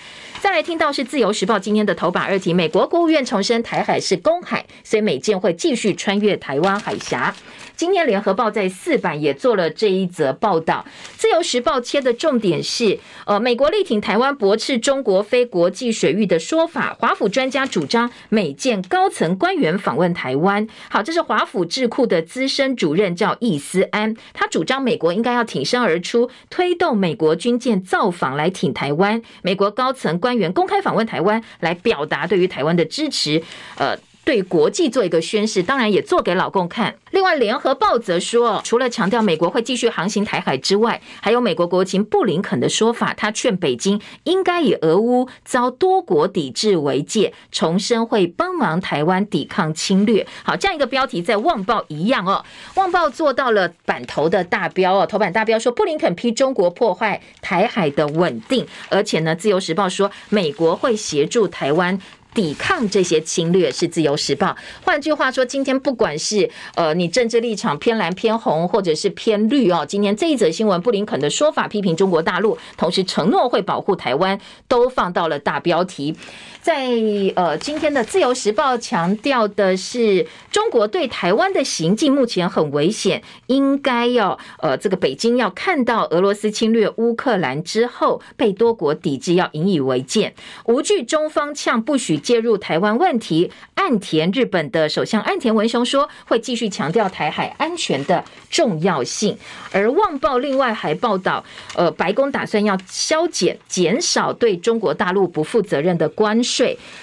再来听到是自由时报今天的头版二题，美国国务院重申台海是公海，所以美舰会继续穿越台湾海峡。今天联合报在四版也做了这一则报道。自由时报切的重点是，呃，美国力挺台湾驳斥中国非国际水域的说法。华府专家主张美舰高层官员访问台湾。好，这是华府智库的资深主任叫易思安，他主张美国应该要挺身而出，推动美国军舰造访来挺台湾。美国高层官员公开访问台湾，来表达对于台湾的支持。呃。对国际做一个宣示，当然也做给老共看。另外，联合报则说，除了强调美国会继续航行台海之外，还有美国国务卿布林肯的说法，他劝北京应该以俄乌遭多国抵制为戒，重申会帮忙台湾抵抗侵略。好，这样一个标题在《旺报》一样哦，《旺报》做到了版头的大标哦，头版大标说布林肯批中国破坏台海的稳定，而且呢，《自由时报》说美国会协助台湾。抵抗这些侵略是自由时报。换句话说，今天不管是呃你政治立场偏蓝偏红，或者是偏绿哦，今天这一则新闻，布林肯的说法批评中国大陆，同时承诺会保护台湾，都放到了大标题。在呃今天的自由时报强调的是，中国对台湾的行径目前很危险，应该要呃这个北京要看到俄罗斯侵略乌克兰之后被多国抵制，要引以为鉴，无惧中方呛，不许。介入台湾问题，岸田日本的首相岸田文雄说会继续强调台海安全的重要性。而《旺报》另外还报道，呃，白宫打算要削减、减少对中国大陆不负责任的关。《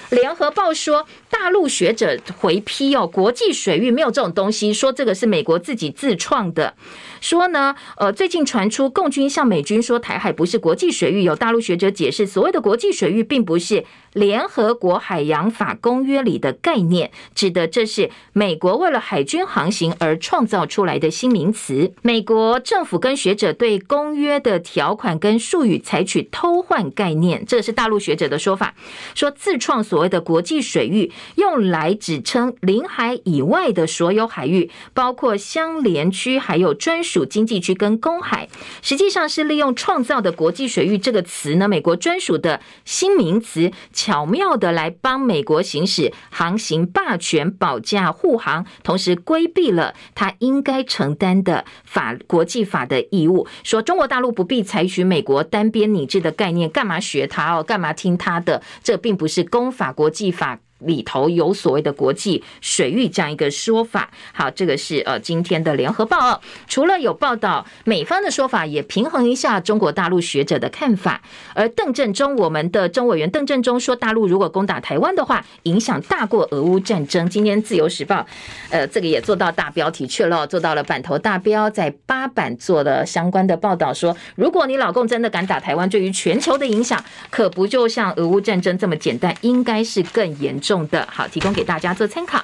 联合报》说，大陆学者回批哦，国际水域没有这种东西，说这个是美国自己自创的。说呢，呃，最近传出共军向美军说台海不是国际水域，有大陆学者解释，所谓的国际水域并不是联合国海洋法公约里的概念，指的这是美国为了海军航行而创造出来的新名词。美国政府跟学者对公约的条款跟术语采取偷换概念，这是大陆学者的说法，说自创所谓的国际水域，用来指称领海以外的所有海域，包括相连区，还有专属。经济区跟公海，实际上是利用创造的国际水域这个词呢，美国专属的新名词，巧妙的来帮美国行使航行霸权、保驾护航，同时规避了他应该承担的法国际法的义务。说中国大陆不必采取美国单边拟制的概念，干嘛学他哦？干嘛听他的？这并不是公法国际法。里头有所谓的国际水域这样一个说法，好，这个是呃今天的联合报。除了有报道美方的说法，也平衡一下中国大陆学者的看法。而邓正中，我们的中委员邓正中说，大陆如果攻打台湾的话，影响大过俄乌战争。今天自由时报，呃，这个也做到大标题去了，做到了版头大标，在八版做了相关的报道，说如果你老共真的敢打台湾，对于全球的影响可不就像俄乌战争这么简单，应该是更严重。重的好，提供给大家做参考。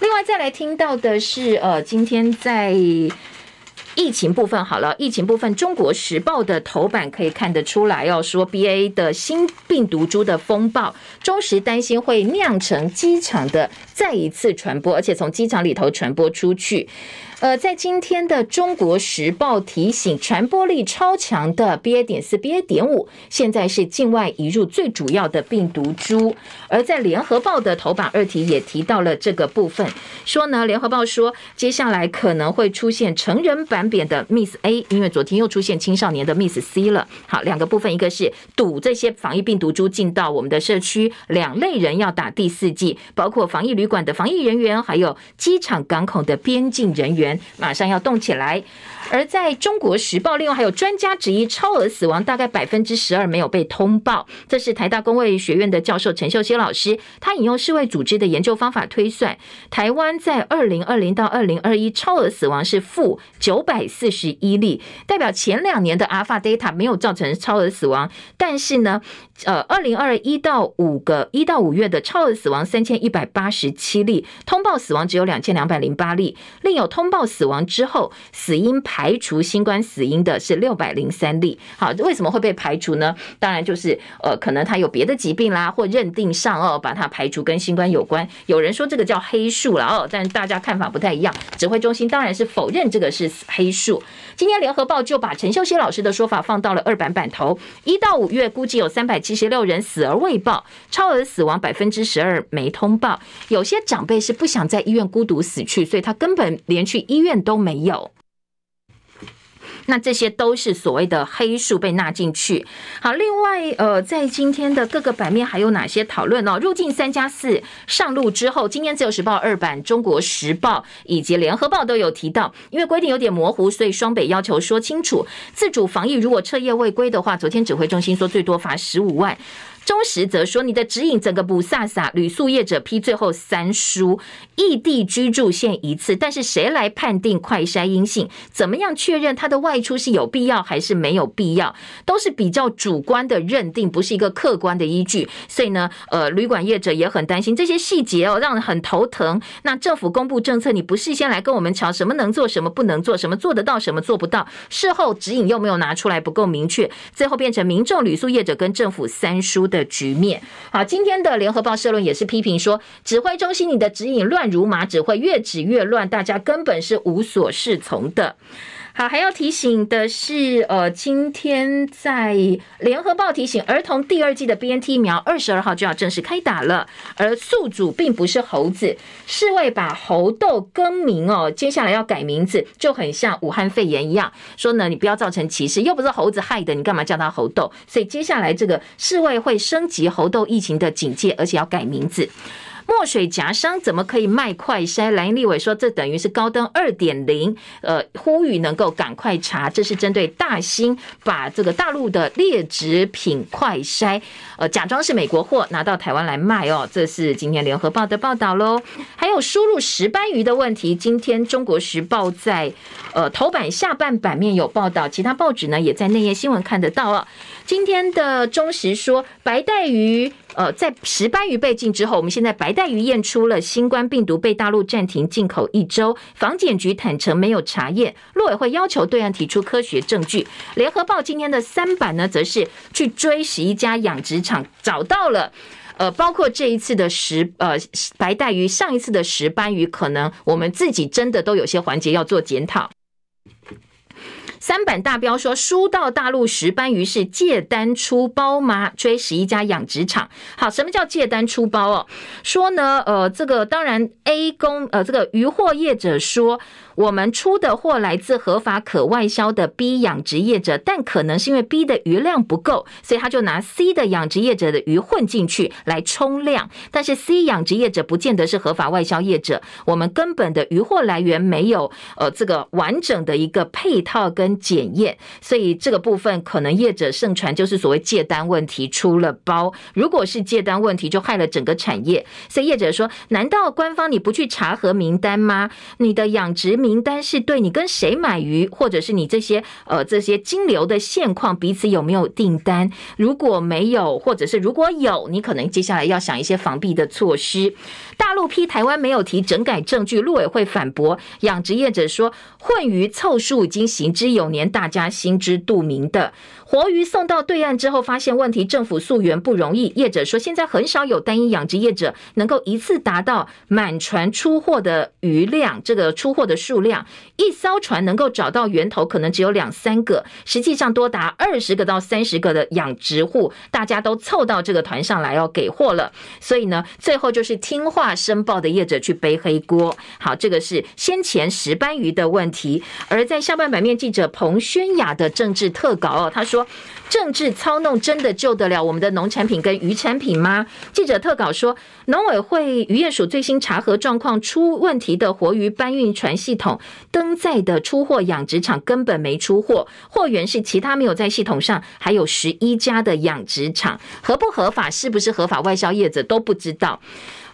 另外，再来听到的是，呃，今天在疫情部分，好了，疫情部分，《中国时报》的头版可以看得出来哦，说 BA 的新病毒株的风暴，中时担心会酿成机场的再一次传播，而且从机场里头传播出去。呃，在今天的《中国时报》提醒，传播力超强的 BA. 点四、BA. 点五，现在是境外移入最主要的病毒株。而在《联合报》的头版二题也提到了这个部分，说呢，《联合报》说接下来可能会出现成人版本的 Miss A，因为昨天又出现青少年的 Miss C 了。好，两个部分，一个是堵这些防疫病毒株进到我们的社区，两类人要打第四剂，包括防疫旅馆的防疫人员，还有机场港口的边境人员。马上要动起来，而在中国时报，另外还有专家质疑超额死亡大概百分之十二没有被通报。这是台大公卫学院的教授陈秀熙老师，他引用世卫组织的研究方法推算，台湾在二零二零到二零二一超额死亡是负九百四十一例，代表前两年的 Alpha Data 没有造成超额死亡，但是呢，呃，二零二一到五个一到五月的超额死亡三千一百八十七例，通报死亡只有两千两百零八例，另有通报。死亡之后，死因排除新冠死因的是六百零三例。好，为什么会被排除呢？当然就是呃，可能他有别的疾病啦，或认定上哦，把它排除跟新冠有关。有人说这个叫黑数了哦，但大家看法不太一样。指挥中心当然是否认这个是黑数。今天联合报就把陈秀熙老师的说法放到了二版版头。一到五月估计有三百七十六人死而未报，超额死亡百分之十二没通报。有些长辈是不想在医院孤独死去，所以他根本连去。医院都没有，那这些都是所谓的黑数被纳进去。好，另外，呃，在今天的各个版面还有哪些讨论呢？入境三加四上路之后，今天自由时报二版、中国时报以及联合报都有提到，因为规定有点模糊，所以双北要求说清楚。自主防疫如果彻夜未归的话，昨天指挥中心说最多罚十五万。中时则说，你的指引整个不飒飒，旅宿业者批最后三输，异地居住限一次，但是谁来判定快筛阴性？怎么样确认他的外出是有必要还是没有必要？都是比较主观的认定，不是一个客观的依据。所以呢，呃，旅馆业者也很担心这些细节哦，让人很头疼。那政府公布政策，你不事先来跟我们瞧什么能做，什么不能做，什么做得到，什么做不到，事后指引又没有拿出来，不够明确，最后变成民众、旅宿业者跟政府三输的的局面。好，今天的联合报社论也是批评说，指挥中心你的指引乱如麻，只会越指越乱，大家根本是无所适从的。好，还要提醒的是，呃，今天在联合报提醒，儿童第二季的 BNT 疫苗二十二号就要正式开打了。而宿主并不是猴子，世卫把猴痘更名哦，接下来要改名字，就很像武汉肺炎一样，说呢，你不要造成歧视，又不是猴子害的，你干嘛叫它猴痘？所以接下来这个世卫会升级猴痘疫情的警戒，而且要改名字。墨水夹商怎么可以卖快筛？蓝营立委说，这等于是高登二点零，呃，呼吁能够赶快查。这是针对大兴把这个大陆的劣质品快筛，呃，假装是美国货拿到台湾来卖哦。这是今天联合报的报道喽。还有输入石斑鱼的问题，今天中国时报在呃头版下半版面有报道，其他报纸呢也在内页新闻看得到啊。今天的中时说，白带鱼。呃，在石斑鱼被禁之后，我们现在白带鱼验出了新冠病毒，被大陆暂停进口一周。防检局坦承没有查验，陆委会要求对岸提出科学证据。联合报今天的三版呢，则是去追十一家养殖场，找到了，呃，包括这一次的石呃白带鱼，上一次的石斑鱼，可能我们自己真的都有些环节要做检讨。三版大标说，输到大陆石斑鱼是借单出包吗？追十一家养殖场。好，什么叫借单出包哦？说呢，呃，这个当然 A 公呃，这个渔获业者说。我们出的货来自合法可外销的 B 养殖业者，但可能是因为 B 的鱼量不够，所以他就拿 C 的养殖业者的鱼混进去来冲量。但是 C 养殖业者不见得是合法外销业者，我们根本的鱼货来源没有呃这个完整的一个配套跟检验，所以这个部分可能业者盛传就是所谓借单问题出了包。如果是借单问题，就害了整个产业。所以业者说，难道官方你不去查核名单吗？你的养殖名名单是对你跟谁买鱼，或者是你这些呃这些金流的现况彼此有没有订单？如果没有，或者是如果有，你可能接下来要想一些防避的措施。大陆批台湾没有提整改证据，陆委会反驳养殖业者说混鱼凑数已经行之有年，大家心知肚明的。活鱼送到对岸之后，发现问题，政府溯源不容易。业者说，现在很少有单一养殖业者能够一次达到满船出货的鱼量，这个出货的数量，一艘船能够找到源头，可能只有两三个，实际上多达二十个到三十个的养殖户，大家都凑到这个团上来要给货了。所以呢，最后就是听话申报的业者去背黑锅。好，这个是先前石斑鱼的问题。而在下半版面，记者彭轩雅的政治特稿哦，他说。isso 政治操弄真的救得了我们的农产品跟渔产品吗？记者特稿说，农委会渔业署最新查核状况出问题的活鱼搬运船系统登载的出货养殖场根本没出货，货源是其他没有在系统上，还有十一家的养殖场，合不合法，是不是合法外销业者都不知道。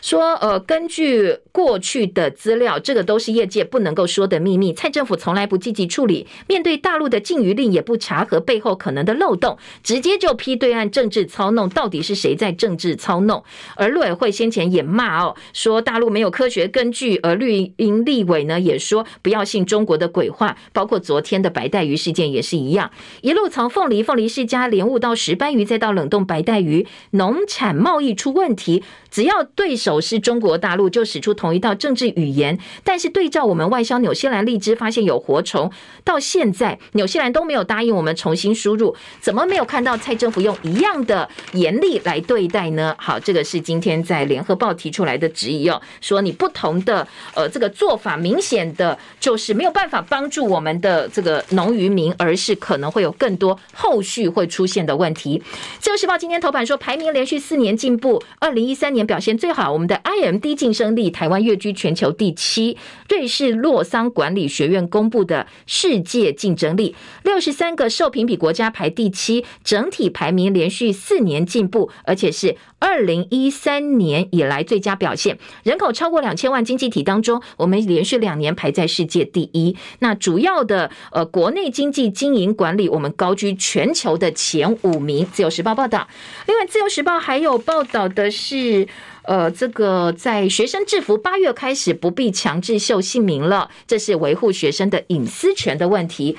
说，呃，根据过去的资料，这个都是业界不能够说的秘密。蔡政府从来不积极处理，面对大陆的禁渔令，也不查核背后可能的漏洞，直接就批对岸政治操弄。到底是谁在政治操弄？而陆委会先前也骂哦，说大陆没有科学根据。而绿营立委呢也说不要信中国的鬼话。包括昨天的白带鱼事件也是一样，一路从凤梨、凤梨世家莲雾到石斑鱼，再到冷冻白带鱼，农产贸易出问题，只要对手。是中国大陆就使出同一套政治语言，但是对照我们外销纽西兰荔枝，发现有活虫，到现在纽西兰都没有答应我们重新输入，怎么没有看到蔡政府用一样的严厉来对待呢？好，这个是今天在联合报提出来的质疑哦，说你不同的呃这个做法，明显的就是没有办法帮助我们的这个农渔民，而是可能会有更多后续会出现的问题。自由时报今天头版说，排名连续四年进步，二零一三年表现最好，我们。的 IMD 竞争力，台湾跃居全球第七。瑞士洛桑管理学院公布的世界竞争力，六十三个受评比国家排第七。整体排名连续四年进步，而且是二零一三年以来最佳表现。人口超过两千万经济体当中，我们连续两年排在世界第一。那主要的呃国内经济经营管理，我们高居全球的前五名。自由时报报道。另外，自由时报还有报道的是。呃，这个在学生制服八月开始不必强制秀姓名了，这是维护学生的隐私权的问题。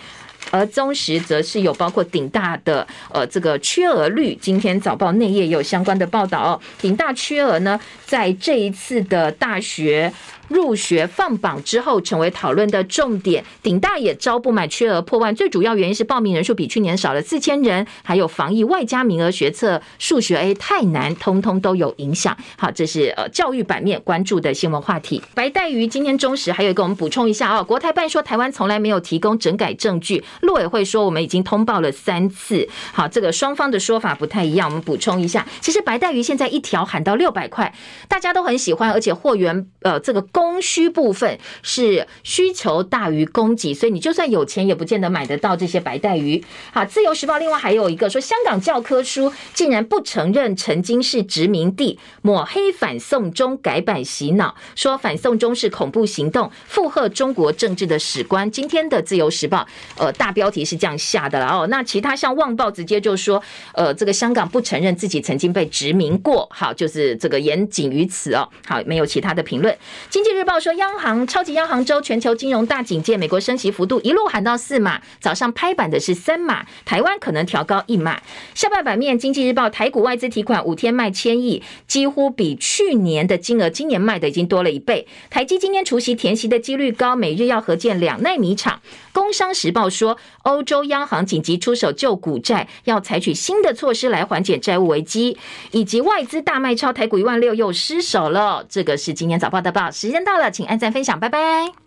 而中时则是有包括顶大的呃这个缺额率，今天早报内页也有相关的报道。顶大缺额呢，在这一次的大学。入学放榜之后，成为讨论的重点。顶大也招不满，缺额破万，最主要原因是报名人数比去年少了四千人，还有防疫外加名额学测数学 A 太难，通通都有影响。好，这是呃教育版面关注的新闻话题。白带鱼今天中时还有一个，我们补充一下啊、哦，国台办说台湾从来没有提供整改证据，陆委会说我们已经通报了三次。好，这个双方的说法不太一样，我们补充一下。其实白带鱼现在一条喊到六百块，大家都很喜欢，而且货源呃这个。供需部分是需求大于供给，所以你就算有钱也不见得买得到这些白带鱼。好，自由时报另外还有一个说，香港教科书竟然不承认曾经是殖民地，抹黑反送中改版洗脑，说反送中是恐怖行动，附和中国政治的史观。今天的自由时报，呃，大标题是这样下的了哦。那其他像旺报直接就说，呃，这个香港不承认自己曾经被殖民过。好，就是这个言仅于此哦。好，没有其他的评论。今济日报说，央行超级央行周全球金融大警戒，美国升息幅度一路喊到四码，早上拍板的是三码，台湾可能调高一码。下半版面，经济日报台股外资提款五天卖千亿，几乎比去年的金额，今年卖的已经多了一倍。台积今天除夕填息的几率高，每日要合建两奈米厂。工商时报说，欧洲央行紧急出手救股债，要采取新的措施来缓解债务危机，以及外资大卖超台股一万六又失守了。这个是今天早报的报。时时间到了，请按赞分享，拜拜。